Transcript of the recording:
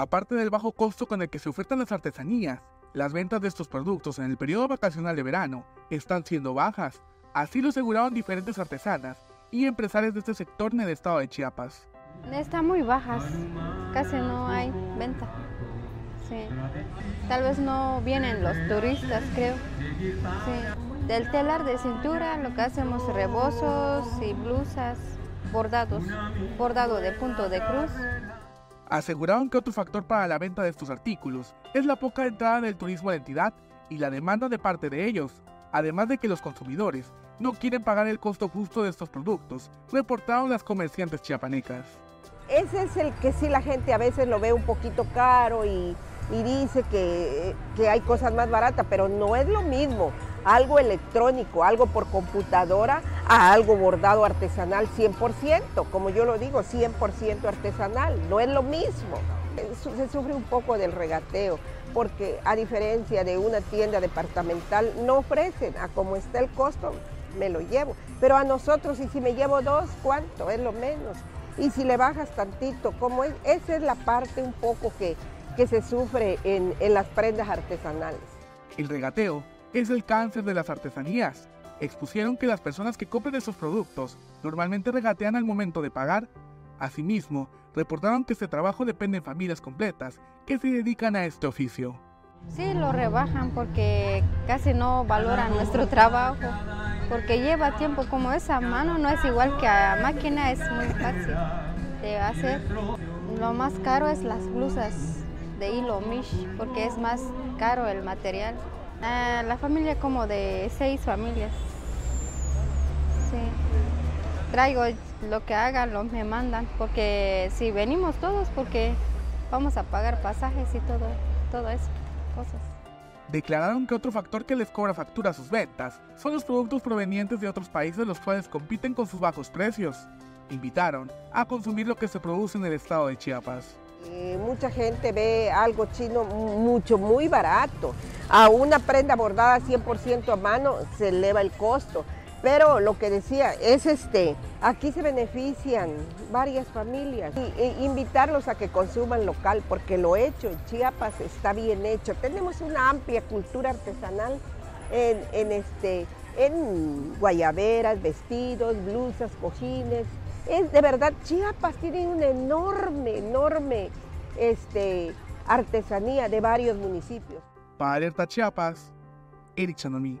Aparte del bajo costo con el que se ofertan las artesanías, las ventas de estos productos en el periodo vacacional de verano están siendo bajas, así lo aseguraron diferentes artesanas y empresarios de este sector en el estado de Chiapas. Están muy bajas, casi no hay venta. Tal vez no vienen los turistas, creo. Del telar de cintura lo que hacemos rebozos y blusas, bordados, bordado de punto de cruz. Aseguraron que otro factor para la venta de estos artículos es la poca entrada del turismo a la entidad y la demanda de parte de ellos, además de que los consumidores no quieren pagar el costo justo de estos productos, reportaron las comerciantes chiapanecas. Ese es el que sí la gente a veces lo ve un poquito caro y, dice que, hay cosas más baratas, pero no es lo mismo algo electrónico, algo por computadora, a algo bordado artesanal 100%, como yo lo digo, 100% artesanal, no es lo mismo. Se sufre un poco del regateo, porque a diferencia de una tienda departamental, no ofrecen a como está el costo, me lo llevo. Pero a nosotros, y si me llevo dos, ¿cuánto? Es lo menos. Y si le bajas tantito, ¿cómo es? Esa es la parte un poco que, que se sufre en, en las prendas artesanales. El regateo es el cáncer de las artesanías. Expusieron que las personas que compran esos productos normalmente regatean al momento de pagar. Asimismo, reportaron que este trabajo depende de familias completas que se dedican a este oficio. Sí, lo rebajan porque casi no valoran nuestro trabajo, porque lleva tiempo como esa mano no es igual que a máquina, es muy fácil de hacer. Lo más caro es las blusas de hilo mish, porque es más caro el material. Ah, la familia como de seis familias. Traigo lo que hagan, lo me mandan, porque si venimos todos, porque vamos a pagar pasajes y todo, todo eso, cosas. Declararon que otro factor que les cobra factura a sus ventas son los productos provenientes de otros países los cuales compiten con sus bajos precios. Invitaron a consumir lo que se produce en el estado de Chiapas. Eh, mucha gente ve algo chino mucho, muy barato. A una prenda bordada 100% a mano se eleva el costo. Pero lo que decía es este, aquí se benefician varias familias y, e invitarlos a que consuman local porque lo hecho en Chiapas está bien hecho. Tenemos una amplia cultura artesanal en, en, este, en guayaberas, vestidos, blusas, cojines, es de verdad, Chiapas tiene una enorme, enorme este, artesanía de varios municipios. Para Alerta Chiapas, Eric Chanomi.